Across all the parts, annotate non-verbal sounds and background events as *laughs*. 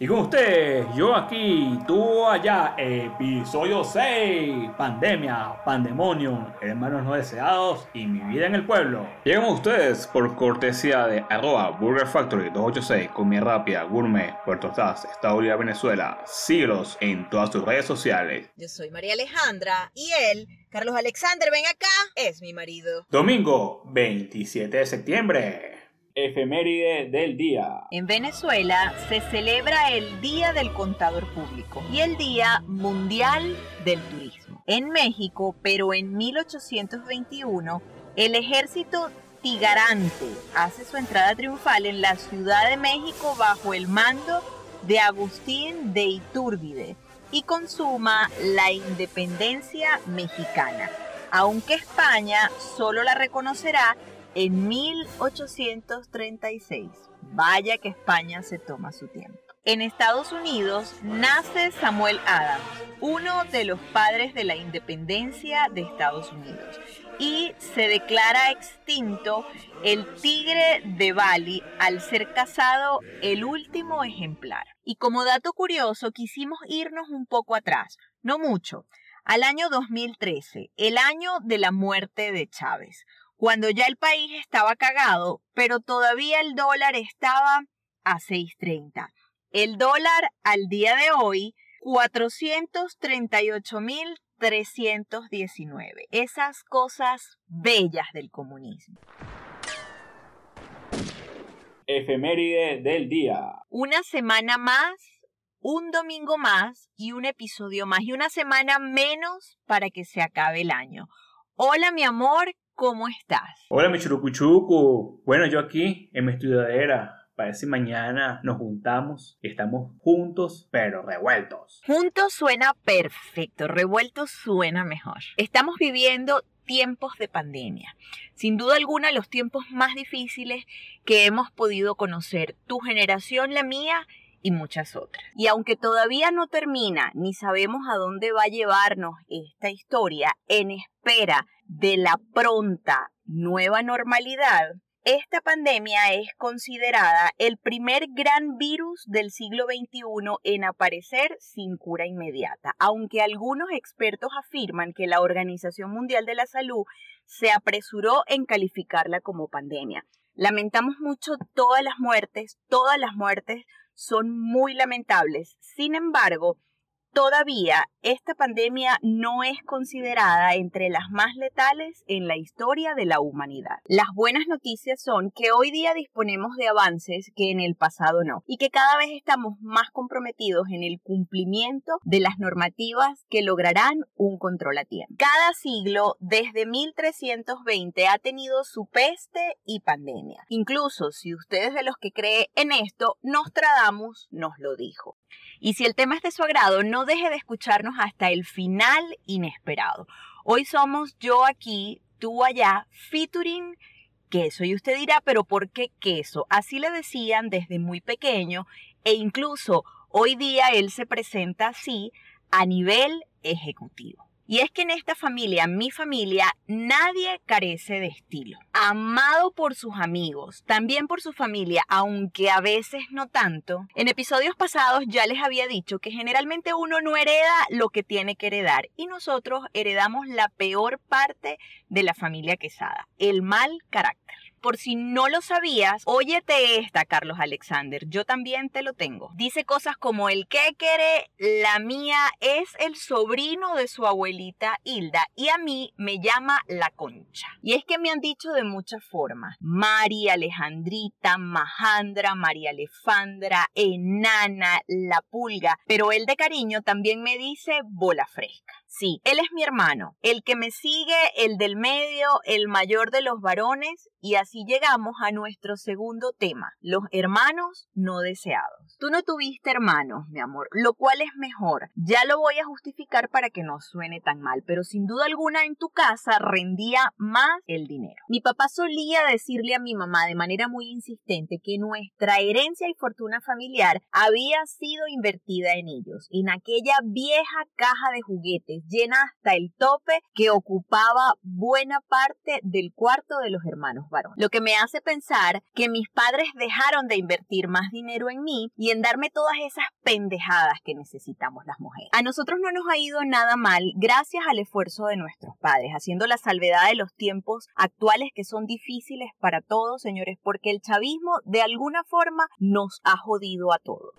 Y con ustedes, yo aquí, tú allá, episodio 6, pandemia, pandemonium, hermanos no deseados y mi vida en el pueblo. Llegamos a ustedes por cortesía de arroba Burger Factory 286, comida rápida, gourmet, Puerto Estás, Estado Unidos, Venezuela, siglos en todas sus redes sociales. Yo soy María Alejandra y él, Carlos Alexander, ven acá, es mi marido. Domingo 27 de septiembre. Efeméride del día. En Venezuela se celebra el Día del Contador Público y el Día Mundial del Turismo. En México, pero en 1821, el ejército tigarante hace su entrada triunfal en la Ciudad de México bajo el mando de Agustín de Iturbide y consuma la independencia mexicana, aunque España solo la reconocerá en 1836. Vaya que España se toma su tiempo. En Estados Unidos nace Samuel Adams, uno de los padres de la independencia de Estados Unidos, y se declara extinto el tigre de Bali al ser cazado el último ejemplar. Y como dato curioso, quisimos irnos un poco atrás, no mucho, al año 2013, el año de la muerte de Chávez cuando ya el país estaba cagado, pero todavía el dólar estaba a 6.30. El dólar al día de hoy, 438.319. Esas cosas bellas del comunismo. Efeméride del día. Una semana más, un domingo más y un episodio más y una semana menos para que se acabe el año. Hola mi amor, ¿cómo estás? Hola, mi churucuchucu. Bueno, yo aquí en mi estudiadera. Parece mañana nos juntamos. Estamos juntos, pero revueltos. Juntos suena perfecto, revueltos suena mejor. Estamos viviendo tiempos de pandemia. Sin duda alguna, los tiempos más difíciles que hemos podido conocer. Tu generación, la mía y muchas otras. Y aunque todavía no termina ni sabemos a dónde va a llevarnos esta historia, en espera de la pronta nueva normalidad, esta pandemia es considerada el primer gran virus del siglo XXI en aparecer sin cura inmediata, aunque algunos expertos afirman que la Organización Mundial de la Salud se apresuró en calificarla como pandemia. Lamentamos mucho todas las muertes, todas las muertes son muy lamentables. Sin embargo, Todavía, esta pandemia no es considerada entre las más letales en la historia de la humanidad. Las buenas noticias son que hoy día disponemos de avances que en el pasado no, y que cada vez estamos más comprometidos en el cumplimiento de las normativas que lograrán un control a tiempo. Cada siglo, desde 1320, ha tenido su peste y pandemia. Incluso si ustedes de los que creen en esto, Nostradamus nos lo dijo. Y si el tema es de su agrado, no deje de escucharnos hasta el final inesperado. Hoy somos yo aquí, tú allá, featuring queso. Y usted dirá, pero ¿por qué queso? Así le decían desde muy pequeño e incluso hoy día él se presenta así a nivel ejecutivo. Y es que en esta familia, mi familia, nadie carece de estilo. Amado por sus amigos, también por su familia, aunque a veces no tanto. En episodios pasados ya les había dicho que generalmente uno no hereda lo que tiene que heredar y nosotros heredamos la peor parte de la familia quesada, el mal carácter. Por si no lo sabías, óyete esta, Carlos Alexander. Yo también te lo tengo. Dice cosas como el que quiere, la mía es el sobrino de su abuelita Hilda y a mí me llama la concha. Y es que me han dicho de muchas formas. María Alejandrita, Majandra, María Alefandra, Enana, la pulga. Pero él de cariño también me dice bola fresca. Sí, él es mi hermano, el que me sigue, el del medio, el mayor de los varones, y así llegamos a nuestro segundo tema, los hermanos no deseados. Tú no tuviste hermanos, mi amor, lo cual es mejor. Ya lo voy a justificar para que no suene tan mal, pero sin duda alguna en tu casa rendía más el dinero. Mi papá solía decirle a mi mamá de manera muy insistente que nuestra herencia y fortuna familiar había sido invertida en ellos, en aquella vieja caja de juguetes llena hasta el tope que ocupaba buena parte del cuarto de los hermanos varones. Lo que me hace pensar que mis padres dejaron de invertir más dinero en mí y en darme todas esas pendejadas que necesitamos las mujeres. A nosotros no nos ha ido nada mal gracias al esfuerzo de nuestros padres, haciendo la salvedad de los tiempos actuales que son difíciles para todos, señores, porque el chavismo de alguna forma nos ha jodido a todos.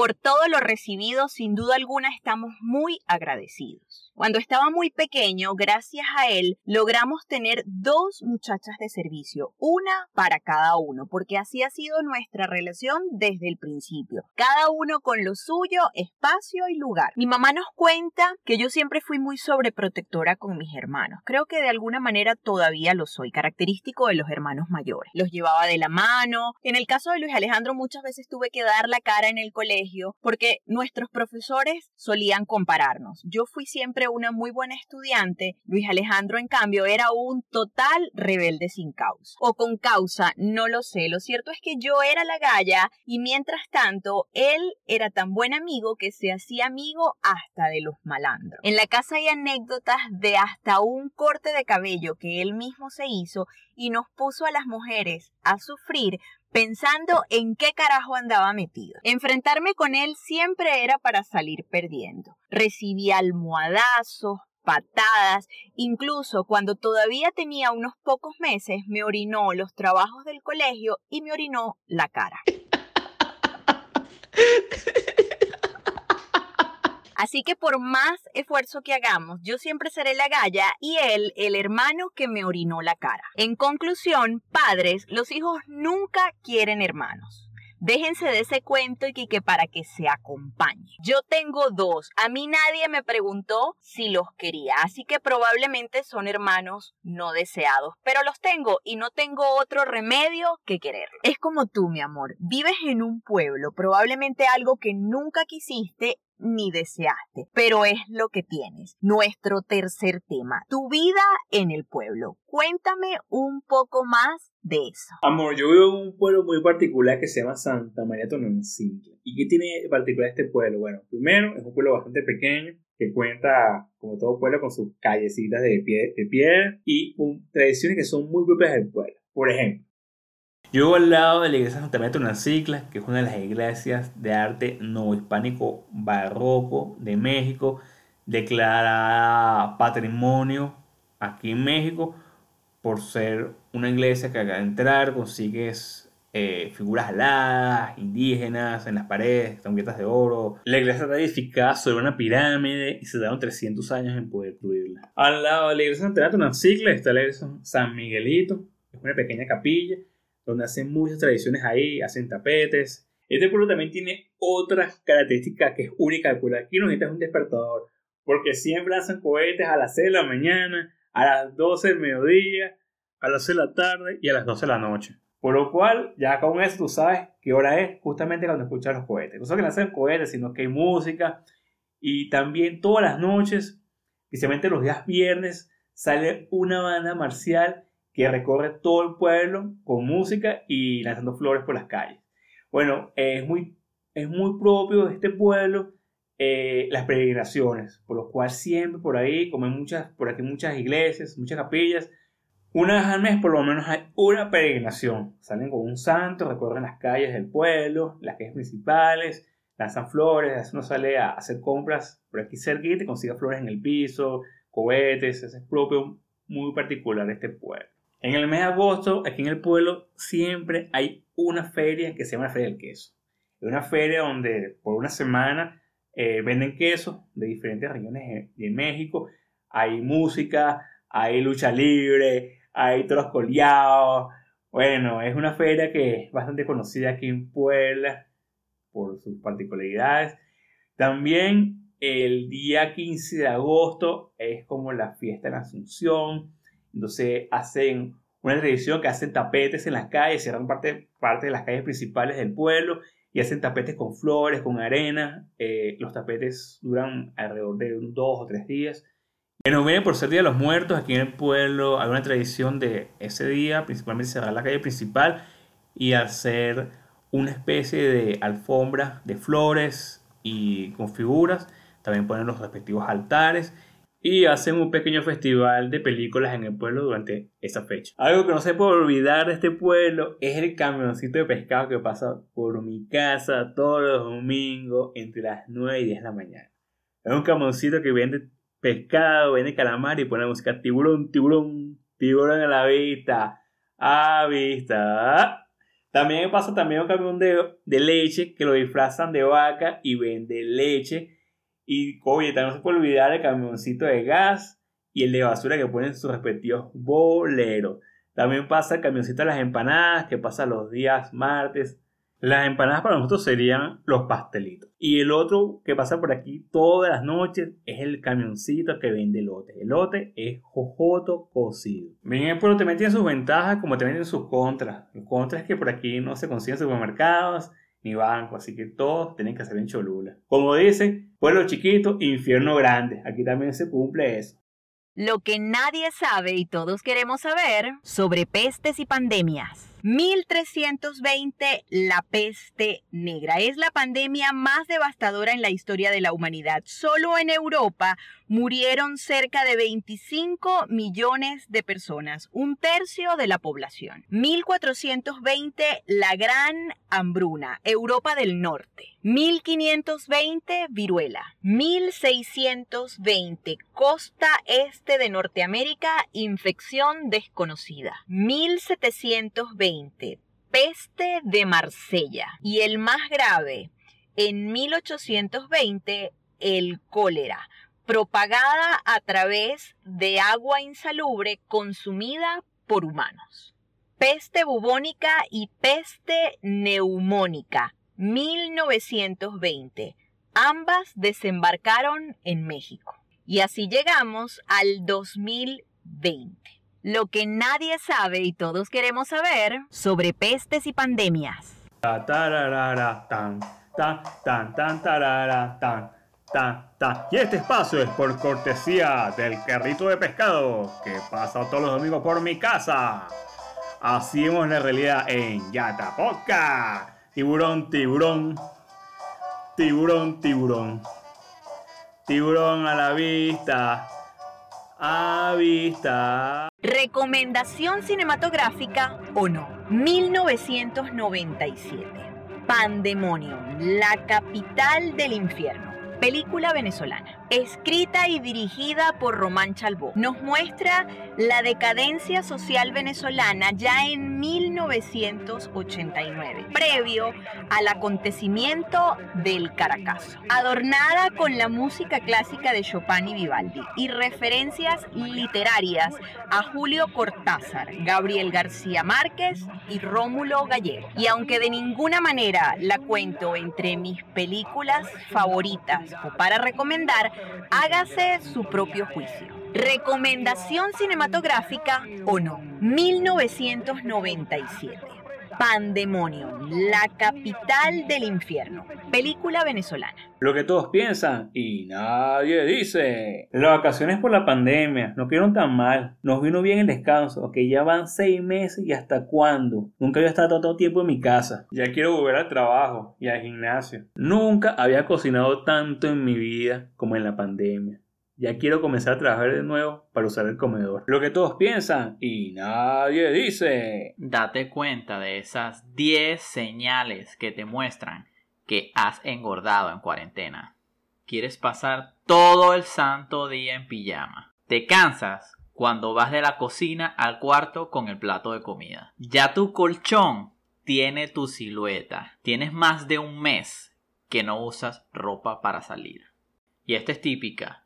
Por todo lo recibido, sin duda alguna estamos muy agradecidos. Cuando estaba muy pequeño, gracias a él, logramos tener dos muchachas de servicio, una para cada uno, porque así ha sido nuestra relación desde el principio. Cada uno con lo suyo, espacio y lugar. Mi mamá nos cuenta que yo siempre fui muy sobreprotectora con mis hermanos. Creo que de alguna manera todavía lo soy, característico de los hermanos mayores. Los llevaba de la mano. En el caso de Luis Alejandro muchas veces tuve que dar la cara en el colegio porque nuestros profesores solían compararnos. Yo fui siempre una muy buena estudiante, Luis Alejandro en cambio era un total rebelde sin causa. O con causa, no lo sé. Lo cierto es que yo era la galla y mientras tanto él era tan buen amigo que se hacía amigo hasta de los malandros. En la casa hay anécdotas de hasta un corte de cabello que él mismo se hizo y nos puso a las mujeres a sufrir pensando en qué carajo andaba metido. Enfrentarme con él siempre era para salir perdiendo. Recibía almohadazos, patadas, incluso cuando todavía tenía unos pocos meses me orinó los trabajos del colegio y me orinó la cara. *laughs* Así que por más esfuerzo que hagamos, yo siempre seré la galla y él el hermano que me orinó la cara. En conclusión, padres, los hijos nunca quieren hermanos. Déjense de ese cuento y que, para que se acompañe. Yo tengo dos. A mí nadie me preguntó si los quería, así que probablemente son hermanos no deseados, pero los tengo y no tengo otro remedio que quererlos. Es como tú, mi amor. Vives en un pueblo, probablemente algo que nunca quisiste ni deseaste, pero es lo que tienes. Nuestro tercer tema, tu vida en el pueblo. Cuéntame un poco más de eso. Amor, yo vivo en un pueblo muy particular que se llama Santa María Tonancinque. ¿Y qué tiene particular este pueblo? Bueno, primero es un pueblo bastante pequeño que cuenta, como todo pueblo, con sus callecitas de, de piedra y con tradiciones que son muy propias del pueblo. Por ejemplo, yo vivo al lado de la iglesia Santa María Tunancicla, que es una de las iglesias de arte no hispánico barroco de México, declarada patrimonio aquí en México por ser una iglesia que al entrar consigues eh, figuras aladas, indígenas en las paredes, tanquetas de oro. La iglesia está edificada sobre una pirámide y se dieron 300 años en poder construirla. Al lado de la iglesia Santa María Tunancicla está la iglesia San Miguelito, es una pequeña capilla donde hacen muchas tradiciones ahí, hacen tapetes. Este pueblo también tiene otras características que es única del pueblo. Aquí no necesitas un despertador, porque siempre hacen cohetes a las 6 de la mañana, a las 12 del mediodía, a las 6 de la tarde y a las 12 de la noche. Por lo cual, ya con eso tú sabes qué hora es justamente cuando escuchas los cohetes. No solo que hacen cohetes, sino que hay música. Y también todas las noches, especialmente los días viernes, sale una banda marcial que recorre todo el pueblo con música y lanzando flores por las calles. Bueno, es muy, es muy propio de este pueblo eh, las peregrinaciones, por lo cual siempre por ahí, como hay muchas, por aquí muchas iglesias, muchas capillas, una vez al mes por lo menos hay una peregrinación. Salen con un santo, recorren las calles del pueblo, las calles principales, lanzan flores, uno sale a hacer compras por aquí cerquita y consigue flores en el piso, cohetes, es propio muy particular este pueblo. En el mes de agosto, aquí en el pueblo, siempre hay una feria que se llama la Feria del Queso. Es una feria donde por una semana eh, venden queso de diferentes regiones de México. Hay música, hay lucha libre, hay toros coleados. Bueno, es una feria que es bastante conocida aquí en Puebla por sus particularidades. También el día 15 de agosto es como la fiesta de la Asunción entonces hacen una tradición que hacen tapetes en las calles, cierran parte, parte de las calles principales del pueblo y hacen tapetes con flores, con arena. Eh, los tapetes duran alrededor de dos o tres días. En noviembre, por ser Día de los Muertos, aquí en el pueblo hay una tradición de ese día, principalmente cerrar la calle principal y hacer una especie de alfombra de flores y con figuras. También ponen los respectivos altares y hacen un pequeño festival de películas en el pueblo durante esa fecha. Algo que no se puede olvidar de este pueblo es el camioncito de pescado que pasa por mi casa todos los domingos entre las 9 y 10 de la mañana. Es un camioncito que vende pescado, vende calamar y pone música tiburón, tiburón, tiburón a la vista, a vista. También pasa también un camión de, de leche que lo disfrazan de vaca y vende leche y oye, no se puede olvidar el camioncito de gas y el de basura que ponen sus respectivos boleros. También pasa el camioncito de las empanadas que pasa los días martes. Las empanadas para nosotros serían los pastelitos. Y el otro que pasa por aquí todas las noches es el camioncito que vende elote. El elote es jojoto cocido. Bien, pero también tiene sus ventajas como también tiene sus contras. Los contras es que por aquí no se consiguen supermercados ni banco, así que todos tienen que hacer en Cholula. Como dice, pueblo chiquito, infierno grande. Aquí también se cumple eso. Lo que nadie sabe y todos queremos saber sobre pestes y pandemias. 1320, la peste negra. Es la pandemia más devastadora en la historia de la humanidad. Solo en Europa murieron cerca de 25 millones de personas, un tercio de la población. 1420, la gran hambruna, Europa del Norte. 1520, viruela. 1620, costa este de Norteamérica, infección desconocida. 1720, peste de Marsella. Y el más grave, en 1820, el cólera propagada a través de agua insalubre consumida por humanos. Peste bubónica y peste neumónica, 1920. Ambas desembarcaron en México. Y así llegamos al 2020. Lo que nadie sabe y todos queremos saber sobre pestes y pandemias. Y este espacio es por cortesía del carrito de pescado que pasa todos los domingos por mi casa. Así vemos la realidad en Yatapoca. Tiburón, tiburón. Tiburón, tiburón. Tiburón a la vista. A vista. Recomendación cinematográfica o no. 1997. Pandemonium, la capital del infierno película venezolana. Escrita y dirigida por Román Chalbó, nos muestra la decadencia social venezolana ya en 1989, previo al acontecimiento del Caracazo, adornada con la música clásica de Chopin y Vivaldi y referencias literarias a Julio Cortázar, Gabriel García Márquez y Rómulo Gallego. Y aunque de ninguna manera la cuento entre mis películas favoritas o para recomendar, hágase su propio juicio. Recomendación cinematográfica o no. 1997. Pandemonium, la capital del infierno. Película venezolana. Lo que todos piensan y nadie dice. Las vacaciones por la pandemia no quedaron tan mal. Nos vino bien el descanso, que ya van seis meses y hasta cuándo. Nunca había estado tanto tiempo en mi casa. Ya quiero volver al trabajo y al gimnasio. Nunca había cocinado tanto en mi vida como en la pandemia. Ya quiero comenzar a trabajar de nuevo para usar el comedor. Lo que todos piensan y nadie dice. Date cuenta de esas 10 señales que te muestran que has engordado en cuarentena. Quieres pasar todo el santo día en pijama. Te cansas cuando vas de la cocina al cuarto con el plato de comida. Ya tu colchón tiene tu silueta. Tienes más de un mes que no usas ropa para salir. Y esta es típica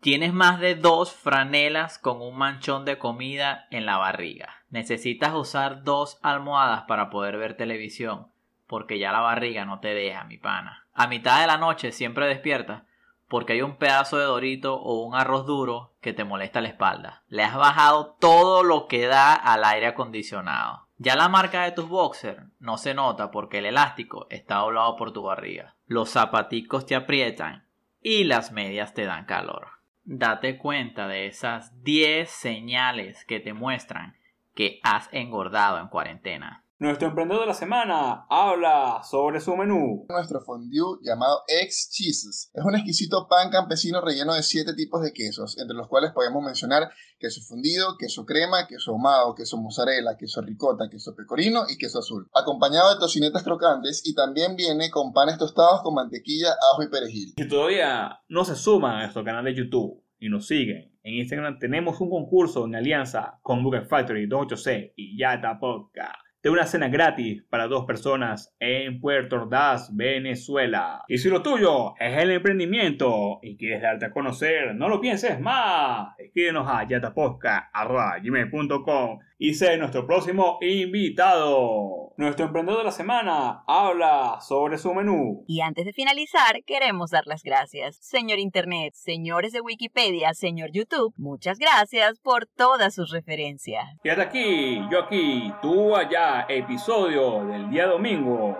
Tienes más de dos franelas con un manchón de comida en la barriga. Necesitas usar dos almohadas para poder ver televisión, porque ya la barriga no te deja, mi pana. A mitad de la noche siempre despiertas porque hay un pedazo de dorito o un arroz duro que te molesta la espalda. Le has bajado todo lo que da al aire acondicionado. Ya la marca de tus boxers no se nota porque el elástico está doblado por tu barriga. Los zapaticos te aprietan y las medias te dan calor date cuenta de esas 10 señales que te muestran que has engordado en cuarentena. Nuestro emprendedor de la semana habla sobre su menú. Nuestro fondue llamado Ex Cheeses es un exquisito pan campesino relleno de siete tipos de quesos, entre los cuales podemos mencionar queso fundido, queso crema, queso ahumado, queso mozzarella, queso ricota, queso pecorino y queso azul, acompañado de tocinetas crocantes y también viene con panes tostados con mantequilla, ajo y perejil. Si todavía no se suman a nuestro canal de YouTube y nos siguen en Instagram, tenemos un concurso en alianza con Google Factory 28C y Yata Podcast de una cena gratis para dos personas en Puerto Ordaz, Venezuela. Y si lo tuyo es el emprendimiento y quieres darte a conocer, no lo pienses más. Escríbenos a yataposca.gmail.com y sé nuestro próximo invitado. Nuestro emprendedor de la semana habla sobre su menú. Y antes de finalizar, queremos dar las gracias. Señor Internet, señores de Wikipedia, señor YouTube, muchas gracias por todas sus referencias. Y hasta aquí, yo aquí, tú allá, episodio del día domingo.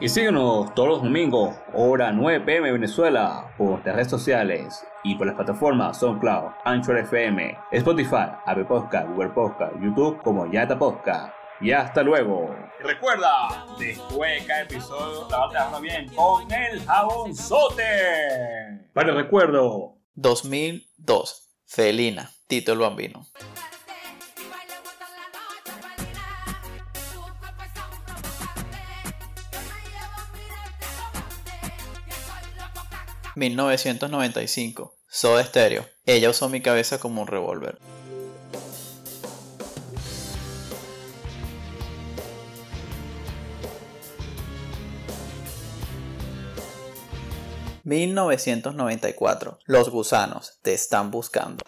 Y síguenos todos los domingos, hora 9 pm Venezuela, por las redes sociales y por las plataformas SoundCloud, Anchor FM, Spotify, Apple Podcast, Google Podcast, YouTube como Yata Podcast. Y hasta luego. Y recuerda, después de cada episodio, lavarte la mano bien con el jabonzote. Para el recuerdo. 2002. Felina, Tito el Bambino. ...1995... Soda Stereo. Ella usó mi cabeza como un revólver. ...1994... Los gusanos te están buscando.